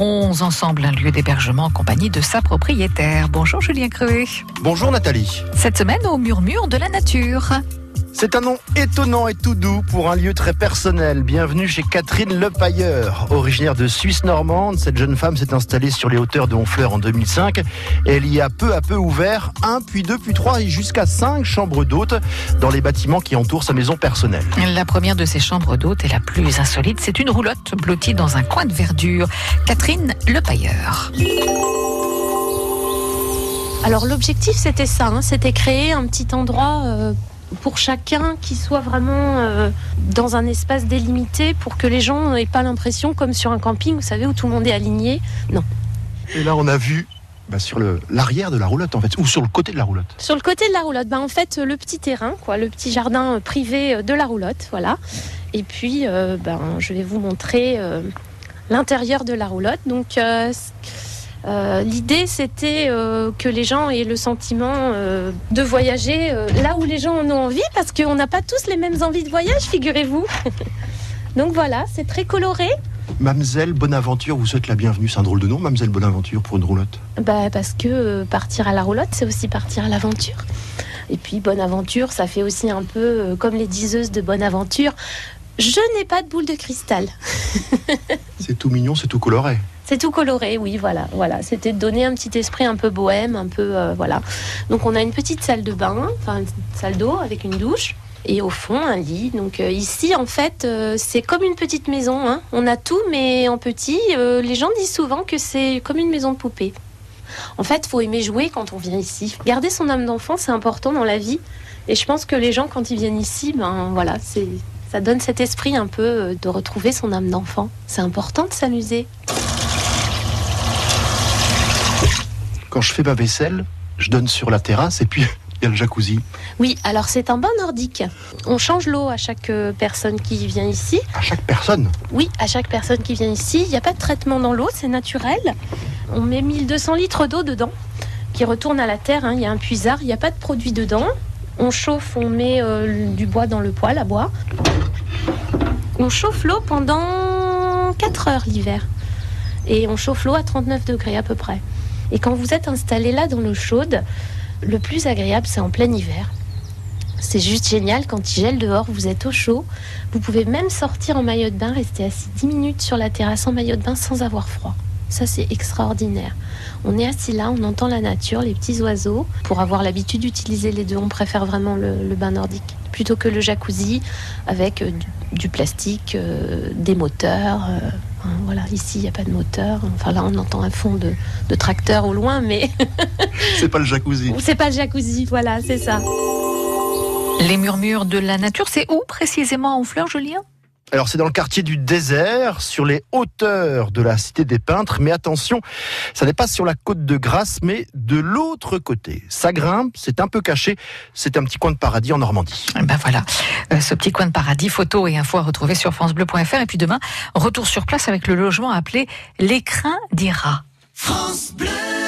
découvrons ensemble un lieu d'hébergement en compagnie de sa propriétaire. Bonjour Julien Creuet. Bonjour Nathalie. Cette semaine au murmure de la nature. C'est un nom étonnant et tout doux pour un lieu très personnel. Bienvenue chez Catherine Lepailleur. Originaire de Suisse normande, cette jeune femme s'est installée sur les hauteurs de Honfleur en 2005. Et elle y a peu à peu ouvert un, puis deux, puis trois et jusqu'à cinq chambres d'hôtes dans les bâtiments qui entourent sa maison personnelle. La première de ces chambres d'hôtes est la plus insolite. C'est une roulotte blottie dans un coin de verdure. Catherine Lepailleur. Alors l'objectif c'était ça, hein, c'était créer un petit endroit euh, pour chacun qui soit vraiment euh, dans un espace délimité pour que les gens n'aient pas l'impression comme sur un camping, vous savez, où tout le monde est aligné. Non. Et là on a vu bah, sur l'arrière de la roulotte en fait, ou sur le côté de la roulotte Sur le côté de la roulotte, bah, en fait le petit terrain, quoi, le petit jardin privé de la roulotte, voilà. Et puis euh, ben, je vais vous montrer l'intérieur de la roulotte. Donc euh, l'idée, c'était euh, que les gens aient le sentiment euh, de voyager là où les gens en ont envie, parce qu'on n'a pas tous les mêmes envies de voyage, figurez-vous. Donc voilà, c'est très coloré. Mamselle Bonaventure vous souhaite la bienvenue. C'est un drôle de nom, Mamselle Bonaventure, pour une roulotte bah, Parce que partir à la roulotte, c'est aussi partir à l'aventure. Et puis, Bonaventure, ça fait aussi un peu comme les diseuses de Bonaventure. Je n'ai pas de boule de cristal. c'est tout mignon, c'est tout coloré. C'est tout coloré, oui, voilà, voilà. C'était de donner un petit esprit un peu bohème, un peu, euh, voilà. Donc on a une petite salle de bain, enfin une salle d'eau avec une douche. Et au fond, un lit. Donc euh, ici, en fait, euh, c'est comme une petite maison. Hein. On a tout, mais en petit. les gens disent souvent que c'est comme une maison de poupée. En fait, faut aimer jouer quand on vient ici. Garder son âme d'enfant, c'est important dans la vie. Et je pense que les gens, quand ils viennent ici, ben voilà, ça donne cet esprit un peu de retrouver son âme d'enfant. C'est important de s'amuser. Quand je fais ma vaisselle, je donne sur la terrasse et puis il y a le jacuzzi. Oui, alors c'est un bain nordique. On change l'eau à chaque euh, personne qui vient ici. À chaque personne Oui, à chaque personne qui vient ici. Il n'y a pas de traitement dans l'eau, c'est naturel. On met 1200 litres d'eau dedans qui retourne à la terre. Hein. Il y a un puisard, il n'y a pas de produit dedans. On chauffe, on met euh, du bois dans le poêle à bois. On chauffe l'eau pendant 4 heures l'hiver. Et on chauffe l'eau à 39 degrés à peu près. Et quand vous êtes installé là dans l'eau chaude, le plus agréable, c'est en plein hiver. C'est juste génial quand il gèle dehors, vous êtes au chaud. Vous pouvez même sortir en maillot de bain, rester assis 10 minutes sur la terrasse en maillot de bain sans avoir froid. Ça, c'est extraordinaire. On est assis là, on entend la nature, les petits oiseaux. Pour avoir l'habitude d'utiliser les deux, on préfère vraiment le, bain nordique plutôt que le jacuzzi avec euh, du, plastique, euh, des moteurs. Euh, Hein, voilà, ici, il n'y a pas de moteur. Enfin, là, on entend un fond de, de tracteur au loin, mais. c'est pas le jacuzzi. C'est pas le jacuzzi, voilà, c'est ça. Les murmures de la nature, c'est où précisément en Fleur, Julien alors c'est dans le quartier du désert, sur les hauteurs de la cité des peintres, mais attention, ça n'est pas sur la côte de Grasse, mais de l'autre côté. Ça grimpe, c'est un peu caché, c'est un petit coin de paradis en Normandie. Ben voilà, euh, ce petit coin de paradis, photos et infos à retrouver sur francebleu.fr. Et puis demain, retour sur place avec le logement appelé l'écrin d'Ira. France Bleu